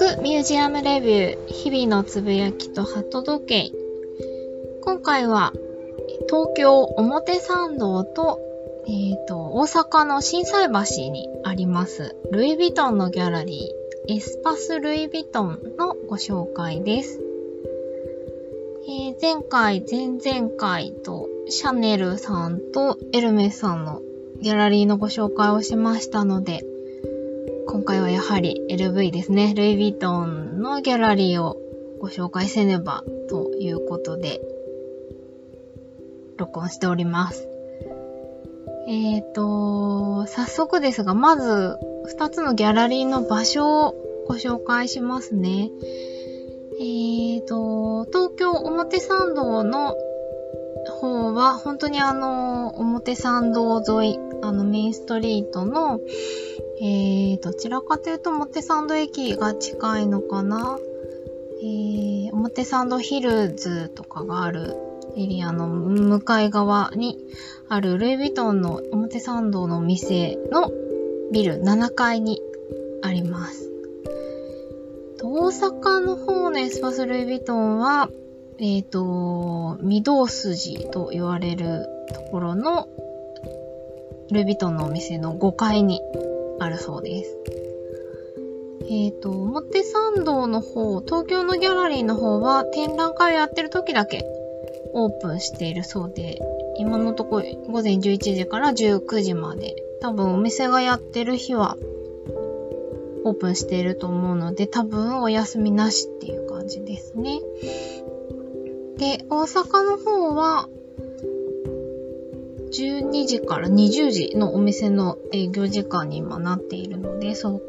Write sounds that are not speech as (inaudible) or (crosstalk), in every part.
くミュージアムレビュー日々のつぶやきと鳩時計。今回は東京表参道と,、えーと、大阪の心斎橋にありますルイ・ヴィトンのギャラリーエスパス・ルイ・ヴィトンのご紹介です、えー、前回前々回とシャネルさんとエルメスさんのギャラリーのご紹介をしましたので、今回はやはり LV ですね。ルイ・ヴィトンのギャラリーをご紹介せねばということで、録音しております。えっ、ー、と、早速ですが、まず、2つのギャラリーの場所をご紹介しますね。えっ、ー、と、東京表参道の方は、本当にあの、表参道沿い、あの、メインストリートの、えー、どちらかというと表参道駅が近いのかな？えー、表参道ヒルズとかがあるエリアの向かい側にあるルイ・ヴィトンの表参道の店のビル7階にあります。大阪の方のエスパス・ルイ・ヴィトンは、えっ、ー、と、御堂筋と言われるところのルイ・ヴィトンのお店の5階にあるそうです。えっ、ー、と、表参道の方、東京のギャラリーの方は展覧会をやってる時だけオープンしているそうで、今のとこ午前11時から19時まで、多分お店がやってる日はオープンしていると思うので、多分お休みなしっていう感じですね。で、大阪の方は、12時から20時のお店の営業時間に今なっているので、そ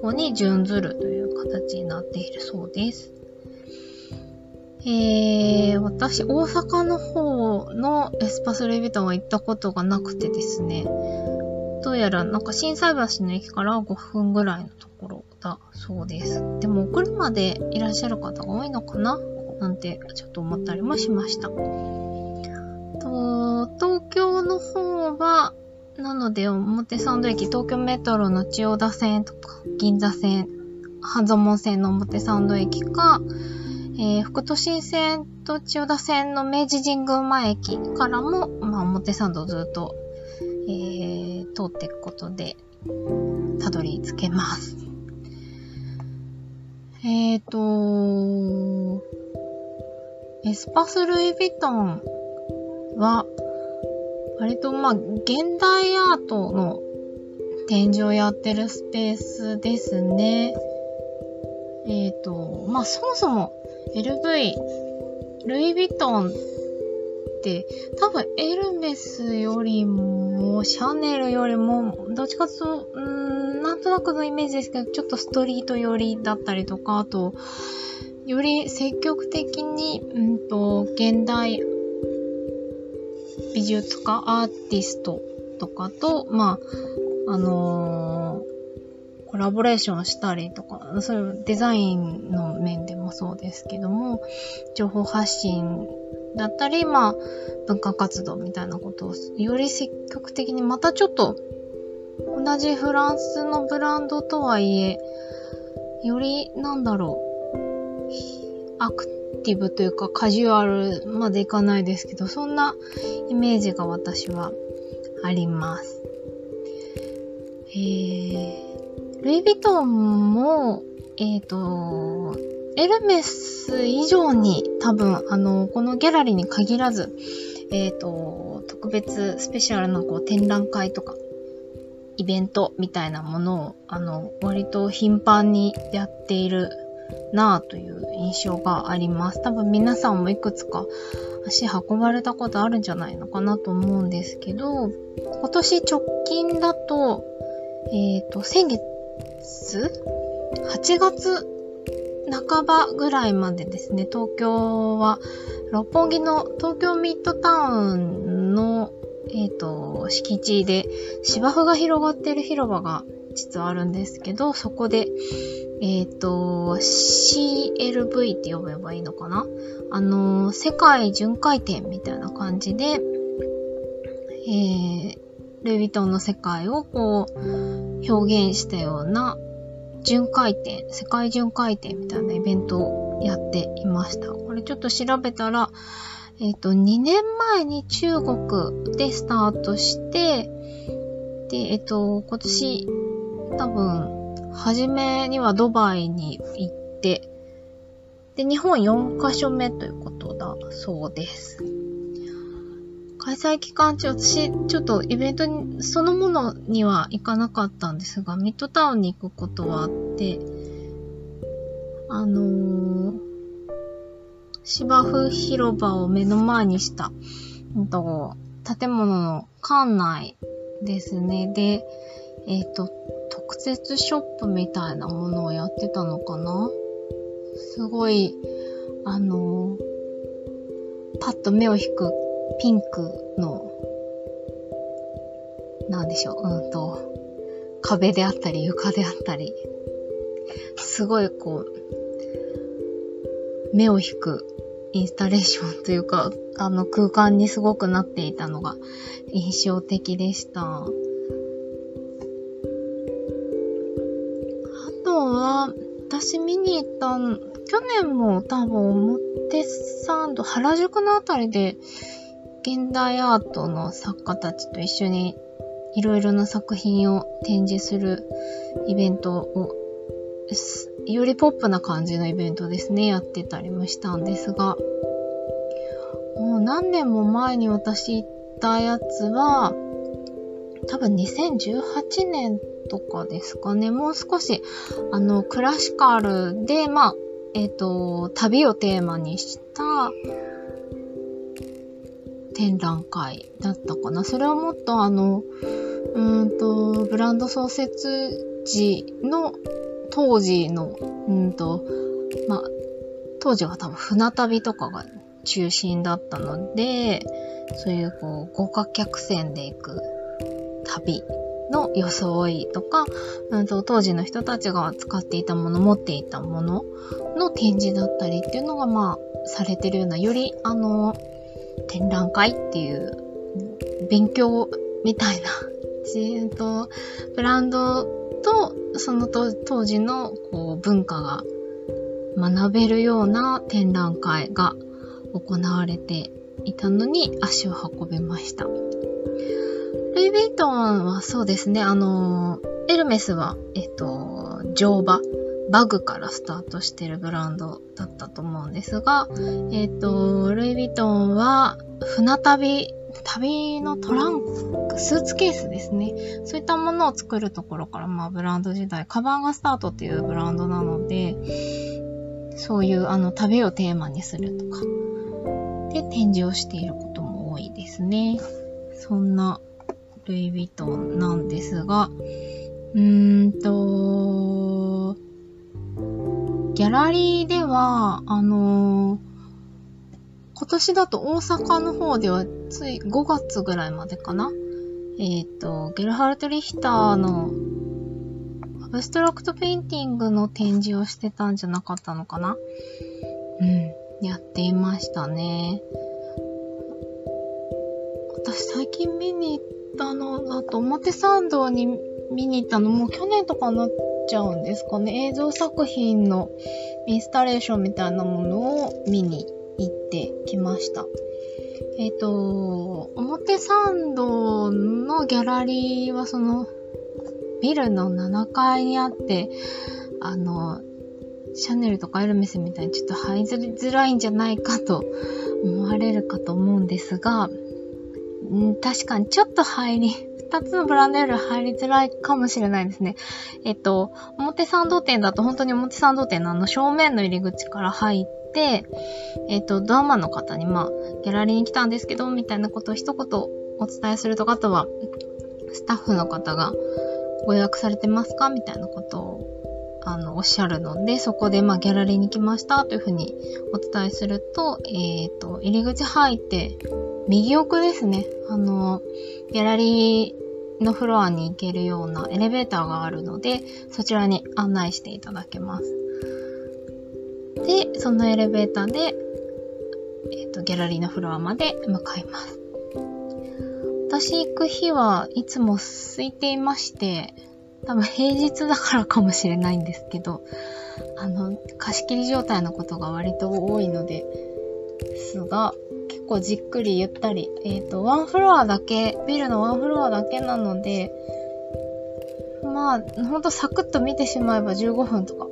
こに準ずるという形になっているそうです。えー、私、大阪の方のエスパスレビタンは行ったことがなくてですね、どうやらなんか震災橋の駅から5分ぐらいのところだそうです。でも、お車でいらっしゃる方が多いのかななんてちょっと思ったりもしました。と東京の方は、なので表参道駅、東京メトロの千代田線とか、銀座線、半蔵門線の表参道駅か、えー、副都心線と千代田線の明治神宮前駅からも、まあ、表参道ずっと、えー、通っていくことで、たどり着けます。えっ、ー、と、エスパス・ルイ・ヴィトンは、割とまあ、現代アートの展示をやってるスペースですね。えっ、ー、と、まあそもそも LV、ルイ・ヴィトンって多分エルメスよりもシャネルよりもどっちかというと、ん、なんとなくのイメージですけど、ちょっとストリート寄りだったりとか、あと、より積極的に、うんと、現代美術家、アーティストとかと、まあ、あのー、コラボレーションしたりとか、そういうデザインの面でもそうですけども、情報発信だったり、まあ、文化活動みたいなことをより積極的に、またちょっと、同じフランスのブランドとはいえ、より、なんだろう、アクティブというかカジュアルまでいかないですけど、そんなイメージが私はあります。えー、ルイ・ヴィトンも、えっ、ー、と、エルメス以上に多分、あの、このギャラリーに限らず、えっ、ー、と、特別スペシャルなこう展覧会とか、イベントみたいなものを、あの、割と頻繁にやっているなぁという印象があります。多分皆さんもいくつか足運ばれたことあるんじゃないのかなと思うんですけど、今年直近だと、えっ、ー、と、先月 ?8 月半ばぐらいまでですね、東京は、六本木の東京ミッドタウンの、えっ、ー、と、敷地で芝生が広がっている広場が実はあるんですけど、そこで、えっ、ー、と、CLV って呼べばいいのかな？あの、世界巡回展みたいな感じで、えー、ルイ・ヴィトンの世界をこう、表現したような巡回展、世界巡回展みたいなイベントをやっていました。これちょっと調べたら、えっ、ー、と、2年前に中国でスタートして、で、えっ、ー、と、今年、多分、初めにはドバイに行って、で、日本4カ所目ということだそうです。開催期間中、私、ちょっとイベントに、そのものには行かなかったんですが、ミッドタウンに行くことはあって、あのー、芝生広場を目の前にした、うんと、建物の館内ですね。で、えっ、ー、と、設ショップみたいなものをやってたのかな？すごい、あのー、パッと目を引くピンクの、なんでしょう、うんと、壁であったり床であったり、すごいこう、目を引くインスタレーションというか、あの空間にすごくなっていたのが印象的でした。私見に行った去年も多分表参道、原宿のあたりで現代アートの作家たちと一緒にいろいろな作品を展示するイベントを、よりポップな感じのイベントですね、やってたりもしたんですが、もう何年も前に私行ったやつは、多分2018年とかですかね。もう少し、あの、クラシカルで、まあ、えっ、ー、と、旅をテーマにした展覧会だったかな。それはもっとあの、うんと、ブランド創設時の当時の、うんと、まあ、当時は多分船旅とかが中心だったので、そういうこう、豪華客船で行く旅の装いとか、うんと、当時の人たちが使っていたもの、持っていたものの展示だったりっていうのが、まあ、されてるような、より、あの、展覧会っていう、勉強みたいな、えっと、ブランドと、その当時のこう文化が学べるような展覧会が行われていたのに足を運べました。ルイ・ヴィトンはそうですね、あの、エルメスは、えっと、乗馬、バグからスタートしてるブランドだったと思うんですが、えっと、ルイ・ヴィトンは、船旅、旅のトランク、スーツケースですね。そういったものを作るところから、まあ、ブランド時代、カバンがスタートっていうブランドなので、そういう、あの、旅をテーマにするとか、で、展示をしていることも多いですね。そんなルイ・ヴィトンなんですが、うーんと、ギャラリーでは、あのー、今年だと大阪の方ではつい5月ぐらいまでかな？えっ、ー、と、ゲルハルト・リヒターのアブストラクトペインティングの展示をしてたんじゃなかったのかな？うん、やっていましたね。私最近見に行ったのだと、表参道に見に行ったのもう去年とかになっちゃうんですかね。映像作品のインスタレーションみたいなものを見に行ってきました。えっ、ー、と、表参道のギャラリーはそのビルの7階にあって、あの、シャネルとかエルメスみたいにちょっと入りづらいんじゃないかと思われるかと思うんですが、ん確かにちょっと入り、二つのブランドより入りづらいかもしれないですね。えっと、表参道店だと本当に表参道店のあの正面の入り口から入って、えっと、ドアマンの方にまあ、ギャラリーに来たんですけど、みたいなことを一言お伝えするとか、あとは、スタッフの方がご予約されてますかみたいなことをあの、おっしゃるので、そこで、まあ、ギャラリーに来ましたというふうにお伝えすると、えっ、と、入り口入って、右奥ですね。あの、ギャラリーのフロアに行けるようなエレベーターがあるので、そちらに案内していただけます。で、そのエレベーターで、えっ、ー、と、ギャラリーのフロアまで向かいます。私行く日はいつも空いていまして、多分平日だからかもしれないんですけど、あの、貸し切り状態のことが割と多いので、すが、構じっくりゆったり、えっ、ー、と、ワンフロアだけ、ビルのワンフロアだけなので、まあ、ほんとサクッと見てしまえば15分とか、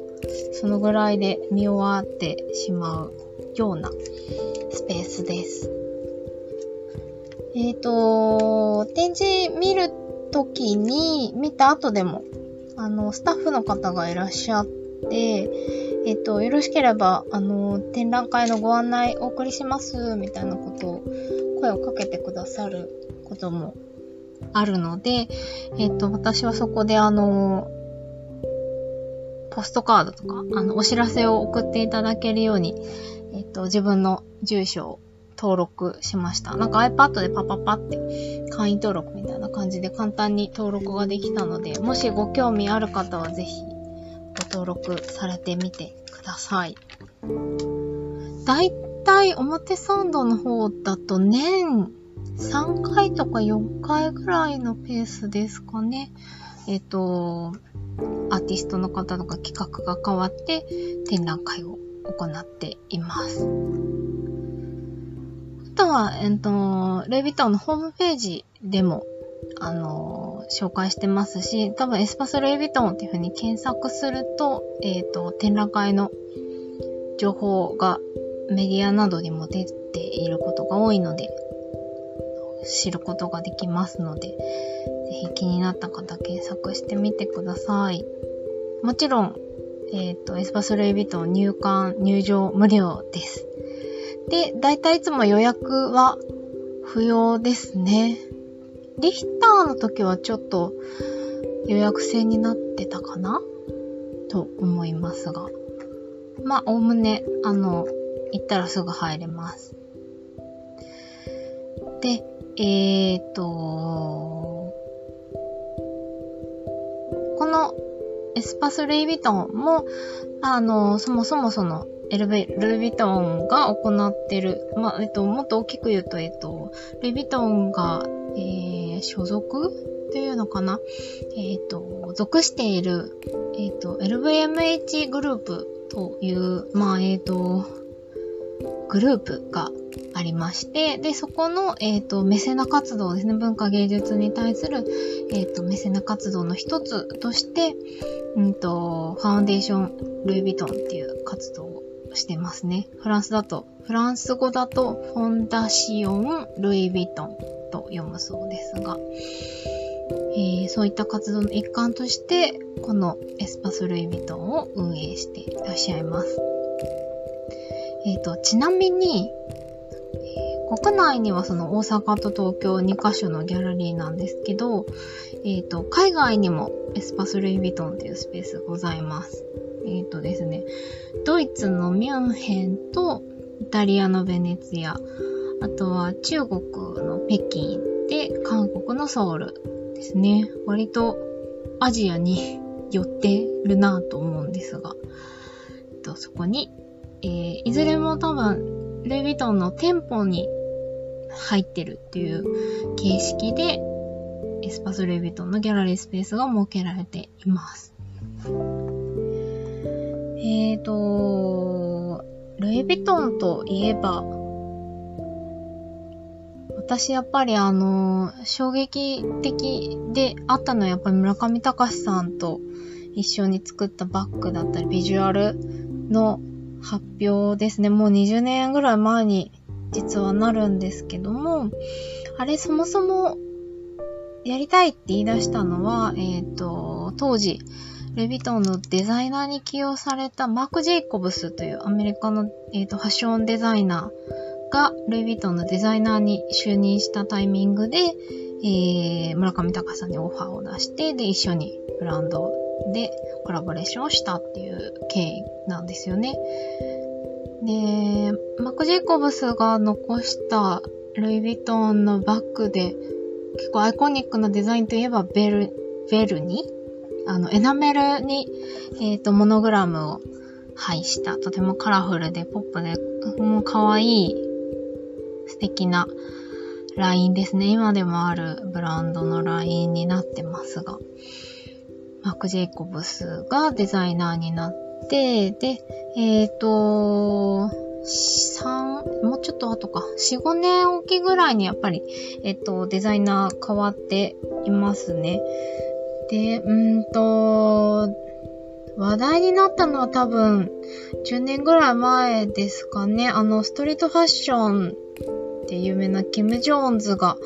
そのぐらいで見終わってしまうようなスペースです。えっ、ー、と、展示見るときに、見た後でも、あの、スタッフの方がいらっしゃって、えっ、と、よろしければ、あの、展覧会のご案内お送りします、みたいなことを、声をかけてくださることもあるので、えっ、と、私はそこであの、ポストカードとか、あの、お知らせを送っていただけるように、えっ、と、自分の住所を登録しました。なんか iPad でパパパって会員登録みたいな感じで簡単に登録ができたので、もしご興味ある方はぜひ登録されてみてください。だいたい表参道の方だと年3回とか4回ぐらいのペースですかね。えっ、と、アーティストの方とか企画が変わって展覧会を行っています。あとは、えっ、と、ルイ・ヴィトンのホームページでも、あの、紹介してますし、多分エスパス・ルイ・ヴィトンっていう風に検索すると、えっ、ー、と、展覧会の情報がメディアなどにも出ていることが多いので、知ることができますので、ぜひ気になった方検索してみてください。もちろん、えっ、ー、と、エスパス・ルイ・ヴィトン入館、入場無料です。で、だいたいいつも予約は不要ですね。リヒターの時はちょっと予約制になってたかな？と思いますが。まあ、おおむね、あの、行ったらすぐ入れます。で、えーと、このエスパス・ルイ・ヴィトンも、あの、そもそもその、エルベ、ルイ・ヴィトンが行ってる、まあ、えっと、もっと大きく言うと、えっと、ルイ・ヴィトンが、えー、所属っていうのかな？えっ、と、属している、えっ、と、LVMH グループという、まあ、えっ、と、グループがありまして、で、そこの、えっ、と、メセナ活動ですね、文化芸術に対する、えっ、と、メセナ活動の一つとして、うんと、ファウンデーション・ルイ・ヴィトンっていう活動をしてますね。フランスだと、フランス語だと、フォンダシオン・ルイ・ヴィトンと読むそうですが、えー、そういった活動の一環として、このエスパス・ルイ・ヴィトンを運営していらっしゃいます。え、ー、と、ちなみに、えー、国内にはその大阪と東京2カ所のギャラリーなんですけど、え、ー、と、海外にもエスパス・ルイ・ヴィトンっていうスペースございます。えっ、とですね、ドイツのミュンヘンとイタリアのベネツィア、あとは中国の北京で韓国のソウルですね。割とアジアに寄ってるなぁと思うんですが、えっと、そこにえー、いずれも多分、ルイ・ヴィトンの店舗に入ってるっていう形式で、エスパス・ルイ・ヴィトンのギャラリースペースが設けられています。えーと、ルイ・ヴィトンといえば、私やっぱりあの、衝撃的であったのはやっぱり村上隆さんと一緒に作ったバッグだったり、ビジュアルの発表ですね。もう20年ぐらい前に実はなるんですけども、あれそもそもやりたいって言い出したのは、えっ、ー、と、当時、ルイ・ヴィトンのデザイナーに起用されたマーク・ジェイコブスというアメリカの、えーと、ファッションデザイナーがルイ・ヴィトンのデザイナーに就任したタイミングで、えー、村上隆さんにオファーを出して、で、一緒にブランドでコラボレーションをしたっていう経緯なんですよね。で、マク・ジェイコブスが残したルイ・ヴィトンのバッグで結構アイコニックなデザインといえばベル、ベルにあの、エナメルに、えっ、ー、と、モノグラムを配したとてもカラフルでポップで、もう可愛い素敵なラインですね。今でもあるブランドのラインになってますが。マーク・ジェイコブスがデザイナーになって、で、えっ、ー、と、3、もうちょっと後か、4、5年おきぐらいにやっぱり、えっ、と、デザイナー変わっていますね。で、うんと、話題になったのは多分、10年ぐらい前ですかね。あの、ストリートファッションで有名なキム・ジョーンズが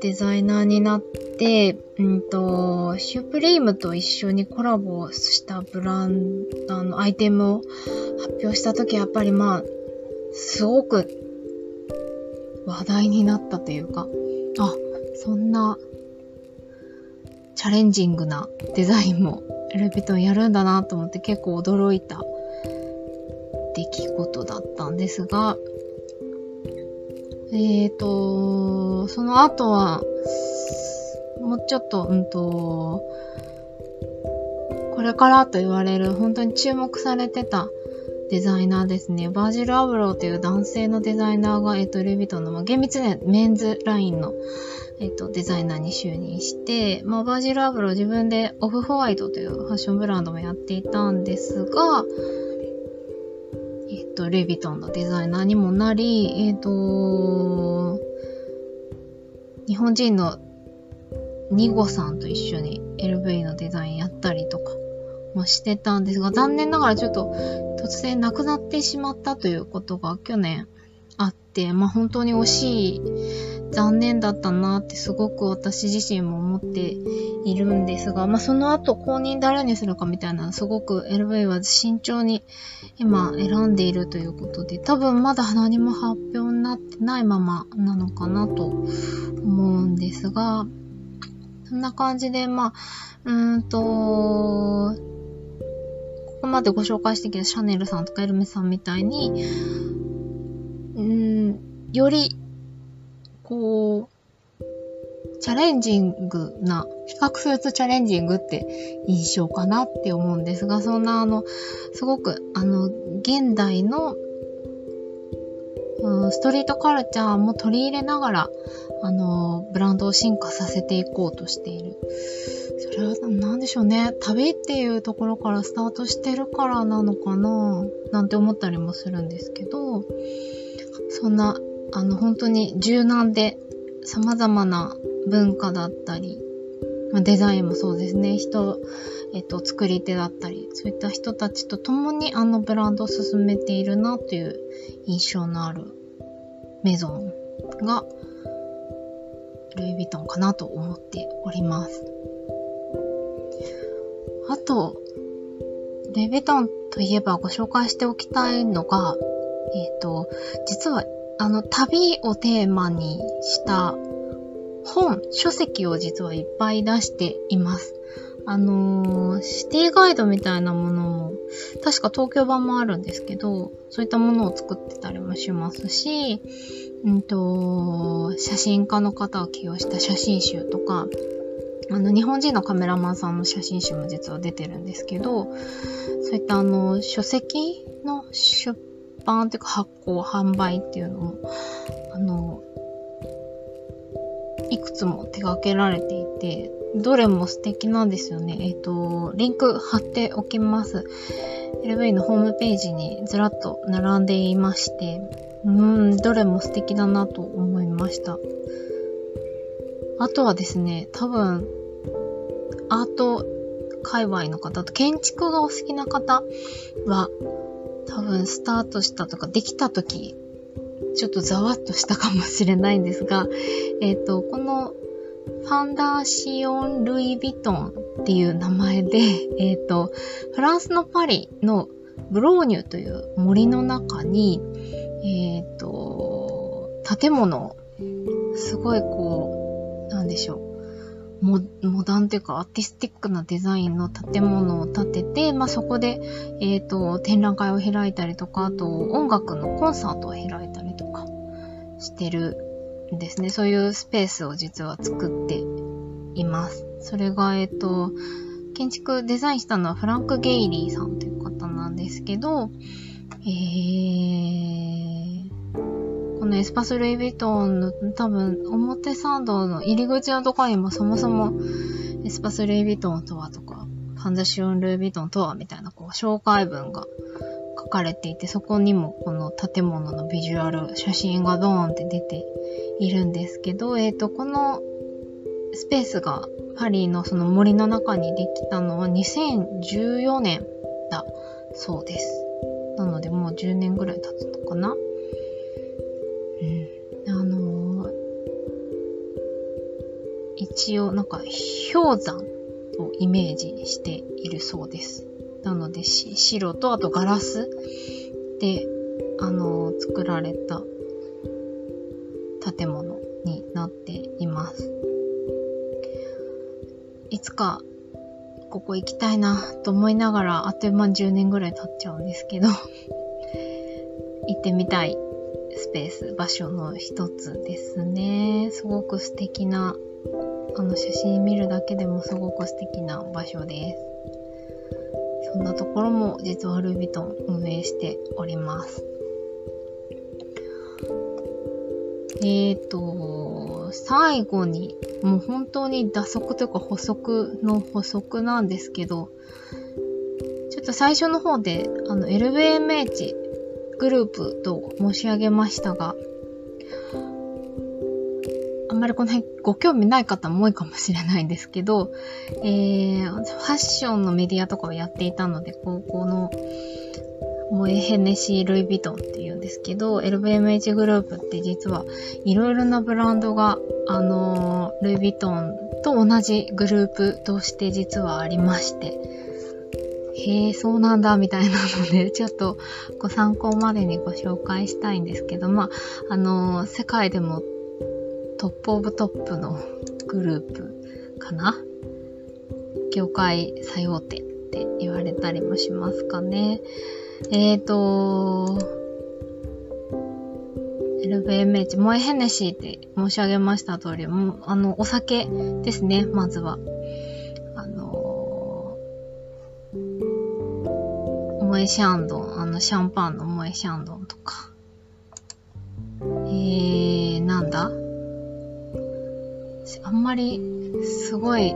デザイナーになって、うんと、シュープリームと一緒にコラボしたブランド、の、アイテムを発表した時やっぱりまあ、すごく話題になったというか、あ、そんなチャレンジングなデザインもエルビトンやるんだなと思って結構驚いた出来事だったんですが、えーと、その後は、もうちょっと、うんと、これからと言われる本当に注目されてたデザイナーですね。バージル・アブローという男性のデザイナーが、えっ、と、ルイ・ヴィトの、まあ、厳密にはメンズラインの、えっ、と、デザイナーに就任して、まあ、バージル・アブロー自分でオフ・ホワイトというファッションブランドもやっていたんですが、と、ルイ・ヴィトンのデザイナーにもなり、えっ、と、日本人のニゴさんと一緒に LV のデザインやったりとかもしてたんですが、残念ながらちょっと突然亡くなってしまったということが去年あって、まあ本当に惜しい、残念だったなってすごく私自身も思っているんですが、まあその後公認誰にするかみたいなすごく LV は慎重に今選んでいるということで、多分まだ何も発表になってないままなのかなと思うんですが、そんな感じで、まあ、うーんと、ここまでご紹介してきたシャネルさんとかエルメさんみたいに、より、こう、チャレンジングな、比較するとチャレンジングって印象かなって思うんですが、そんなあの、すごくあの、現代の、うん、ストリートカルチャーも取り入れながら、あの、ブランドを進化させていこうとしている。それは何でしょうね。旅っていうところからスタートしてるからなのかななんて思ったりもするんですけど、そんな、あの、本当に柔軟で様々な文化だったり、まあ、デザインもそうですね。人、えっと、作り手だったり、そういった人たちと共にあのブランドを進めているなという印象のあるメゾンが、ルイ・ヴィトンかなと思っております。あと、ルイ・ヴィトンといえばご紹介しておきたいのが、えっ、ー、と、実は、あの、旅をテーマにした本、書籍を実はいっぱい出しています。あのー、シティガイドみたいなものも、確か東京版もあるんですけど、そういったものを作ってたりもしますし、うんと、写真家の方を起用した写真集とか、あの、日本人のカメラマンさんの写真集も実は出てるんですけど、そういったあの、書籍の出版っていうか発行、販売っていうのも、あの、いくつも手掛けられていて、どれも素敵なんですよね。えっ、ー、と、リンク貼っておきます。LV のホームページにずらっと並んでいまして、うん、どれも素敵だなと思いました。あとはですね、多分、アート界隈の方と建築がお好きな方は、多分スタートしたとかできた時、ちょっとざわっとしたかもしれないんですが、えっ、ー、と、このファンダーシオン・ルイ・ヴィトンっていう名前で、えっ、ー、と、フランスのパリのブローニュという森の中に、えっ、ー、と、建物、すごいこう、なんでしょう。モダンというかアーティスティックなデザインの建物を建てて、まあ、そこで、え、ー、と、展覧会を開いたりとか、あと音楽のコンサートを開いたりとかしてるんですね。そういうスペースを実は作っています。それが、えっ、ー、と、建築デザインしたのはフランク・ゲイリーさんという方なんですけど、えー、このエスパス・ルイ・ヴィトンの多分表参道の入り口のところにもそもそもエスパス・ルイ・ヴィトンとはとかファンダシオン・ルービトンとはみたいなこう紹介文が書かれていて、そこにもこの建物のビジュアル、写真がドーンって出ているんですけど、えっ、ー、と、このスペースがパリのその森の中にできたのは2014年だそうです。なのでもう10年ぐらい経つのかな一応なんか氷山をイメージしているそうです。なので白とあとガラスで、あのー、作られた建物になっています。いつかここ行きたいなと思いながら、あっという間に10年ぐらい経っちゃうんですけど (laughs) 行ってみたいスペース、場所の一つですね。すごく素敵な、あの写真見るだけでもすごく素敵な場所です。そんなところも実はルイ・ヴィトン運営しております。えっ、ー、と、最後に、もう本当に打足というか補足の補足なんですけど、ちょっと最初の方で、あの、LVMH グループと申し上げましたが、あんまりこの辺ご興味ない方も多いかもしれないんですけど、えー、ファッションのメディアとかをやっていたので、高校のモエヘネシー・ルイ・ヴィトンっていうんですけど、LVMH グループって実はいろいろなブランドが、あのー、ルイ・ヴィトンと同じグループとして実はありまして、へえ、そうなんだ、みたいなので、(laughs) ちょっとご参考までにご紹介したいんですけど、まあ、あのー、世界でもトップオブトップのグループかな？業界最大手って言われたりもしますかね。えーと、LVMH、モエヘネシーって申し上げました通り、もあの、お酒ですね、まずは。あのー、モエシャンドン、あの、シャンパンのモエシャンドンとか。えー、なんだ？あんまり、すごい、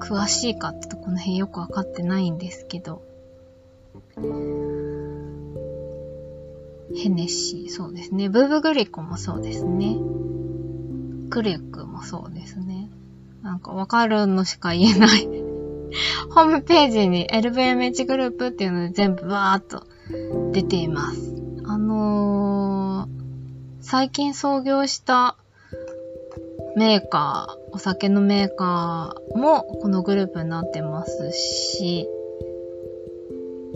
詳しいかってとこの辺よくわかってないんですけど、ヘネシー、そうですね。ブーブグリコもそうですね。クレックもそうですね。なんかわかるのしか言えない (laughs) ホームページに LVMH グループっていうので全部バーっと出ています。あのー、最近創業したメーカー、お酒のメーカーもこのグループになってますし、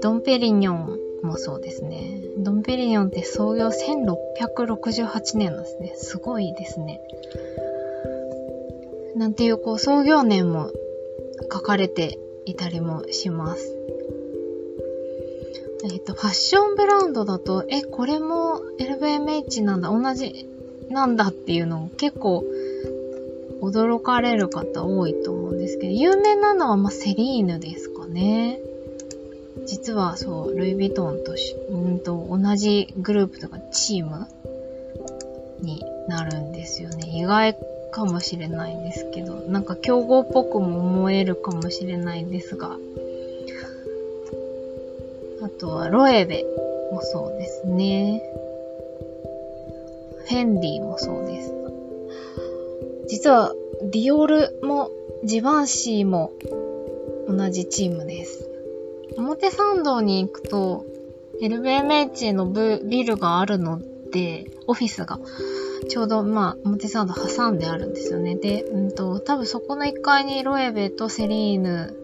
ドンペリニョンもそうですね。ドンペリニョンって創業1668年なんですね。すごいですね。なんていうこう創業年も書かれていたりもします。えっ、と、ファッションブランドだと、え、これも LVMH なんだ、同じなんだっていうのを結構驚かれる方多いと思うんですけど、有名なのはまあセリーヌですかね。実はそう、ルイ・ヴィトンとし、うんと、同じグループとかチームになるんですよね。意外かもしれないんですけど、なんか競合っぽくも思えるかもしれないんですが、あとはロエベもそうですね。フェンディもそうです。実はディオールもジバンシーも同じチームです。表参道に行くと、LVMH のビルがあるので、オフィスが、ちょうど、まあ、表参道挟んであるんですよね。で、うんと、多分そこの1階にロエベとセリーヌ、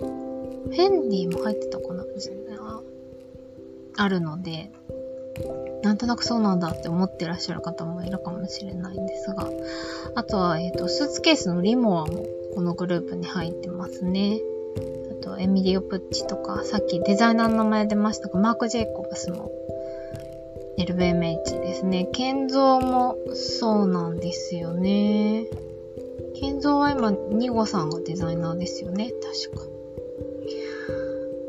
フェンディも入ってたかな？あるので、なんとなくそうなんだって思ってらっしゃる方もいるかもしれないんですが、あとは、えっ、ー、と、スーツケースのリモアもこのグループに入ってますね。あと、エミリオ・プッチとか、さっきデザイナーの名前出ましたが、マーク・ジェイコブスも LVMH ですね。建造もそうなんですよね。建造は今、ニゴさんがデザイナーですよね。確か。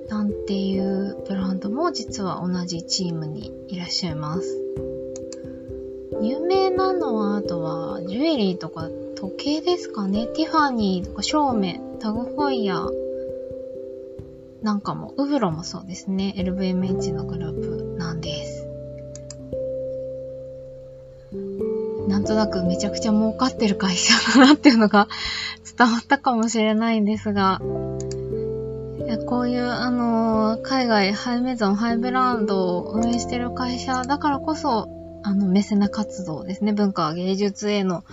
なんていうブランドも実は同じチームにいらっしゃいます。有名なのは、あとは、ジュエリーとか時計ですかね。ティファニーとか、照明、タグホイヤー、なんかも、ウブロもそうですね。LVMH のグループなんです。なんとなくめちゃくちゃ儲かってる会社だなっていうのが (laughs) 伝わったかもしれないんですが、こういう、あのー、海外ハイメゾン、ハイブランドを運営してる会社だからこそ、あの、メセナ活動ですね。文化、芸術への、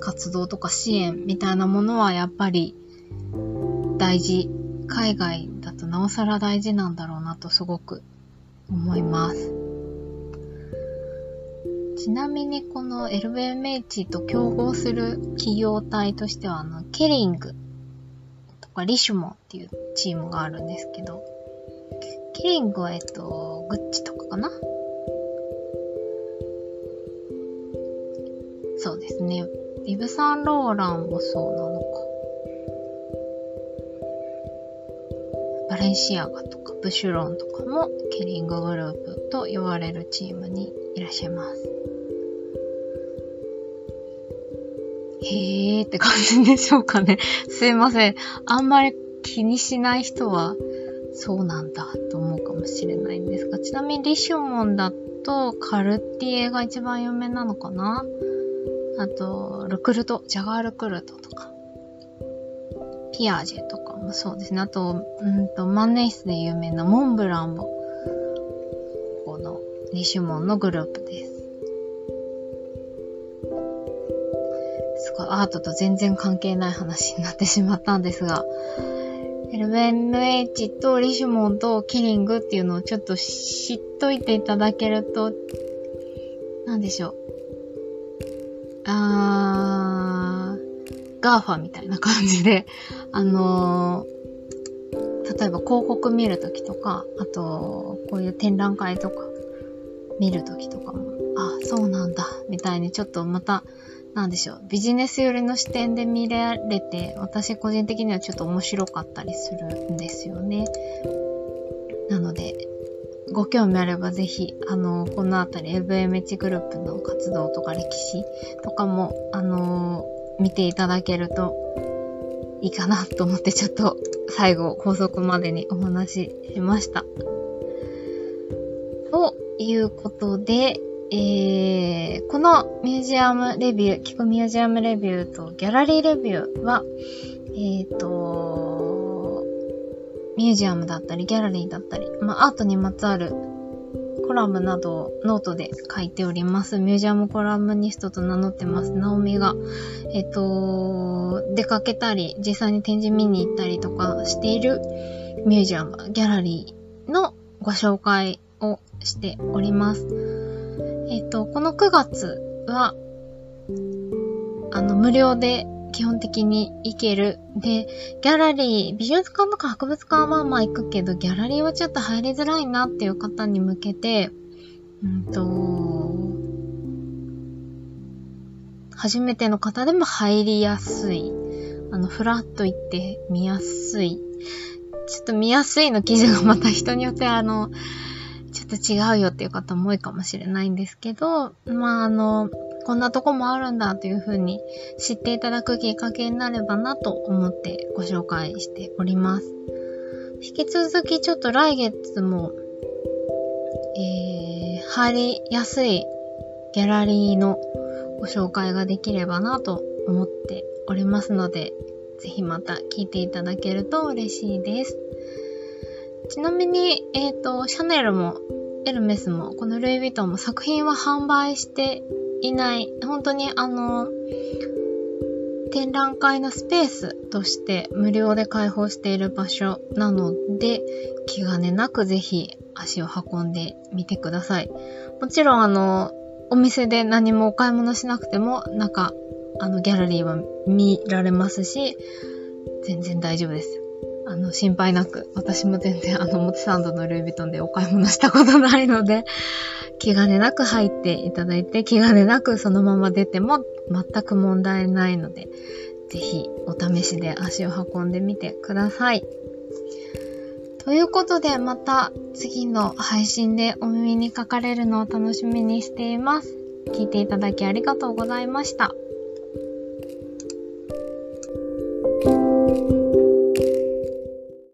活動とか支援みたいなものはやっぱり大事。海外だとなおさら大事なんだろうなとすごく思います。ちなみにこの LVMH と競合する企業体としてはあの、ケリングかリシュモっていうチームがあるんですけど、ケリングはえっと、グッチとかかな？そうですね。イブ・サンローランもそうなのか。バレンシアガとかブシュロンとかもケリンググループと言われるチームにいらっしゃいます。へーって感じでしょうかね。すいません。あんまり気にしない人は、そうなんだと思うかもしれないんですが、ちなみにリシュモンだとカルティエが一番有名なのかな？あと、ルクルト、ジャガールクルトとか、ピアージェとかもそうですね。あと、うんと、万年筆で有名なモンブランも、この、リシュモンのグループです。すごい、アートと全然関係ない話になってしまったんですが、LMH とリシュモンとキリングっていうのをちょっと知っといていただけると、なんでしょう。あー、 GAFA みたいな感じで、あのー、例えば広告見るときとか、あと、こういう展覧会とか見るときとかも、あ、そうなんだ、みたいにちょっとまた、なんでしょう、ビジネス寄りの視点で見られて、私個人的にはちょっと面白かったりするんですよね。なので、ご興味あればぜひ、あの、このあたり LVMH グループの活動とか歴史とかも、あの、見ていただけるといいかなと思ってちょっと最後、高速までにお話ししました。ということで、えー、このミュージアムレビュー、聞くミュージアムレビューとギャラリーレビューは、えっ、ー、と、ミュージアムだったり、ギャラリーだったり、まあ、アートにまつわるコラムなどをノートで書いております。ミュージアムコラムニストと名乗ってます。ナオミが、えっ、と、出かけたり、実際に展示見に行ったりとかしているミュージアム、ギャラリーのご紹介をしております。えっ、と、この9月は、あの、無料で基本的に行ける。で、ギャラリー、美術館とか博物館はまあ行くけど、ギャラリーはちょっと入りづらいなっていう方に向けて、うんと、初めての方でも入りやすい。あの、ふらっと行って見やすい。ちょっと見やすいの記事がまた人によってあの、ちょっと違うよっていう方も多いかもしれないんですけど、まああの、こんなとこもあるんだというふうに知っていただくきっかけになればなと思ってご紹介しております。引き続きちょっと来月も、えー、入りやすいギャラリーのご紹介ができればなと思っておりますので、ぜひまた聞いていただけると嬉しいです。ちなみに、えっ、ー、と、シャネルもエルメスもこのルイ・ヴィトンも作品は販売していない、本当にあの、展覧会のスペースとして無料で開放している場所なので、気兼ねなくぜひ足を運んでみてください。もちろんあの、お店で何もお買い物しなくても、中、あの、ギャラリーは見られますし、全然大丈夫です。あの、心配なく、私も全然あの、モテサンドのルイ・ヴィトンでお買い物したことないので、(laughs) 気兼ねなく入っていただいて、気兼ねなくそのまま出ても全く問題ないので、ぜひお試しで足を運んでみてください。ということで、また次の配信でお耳にかかれるのを楽しみにしています。聞いていただきありがとうございました。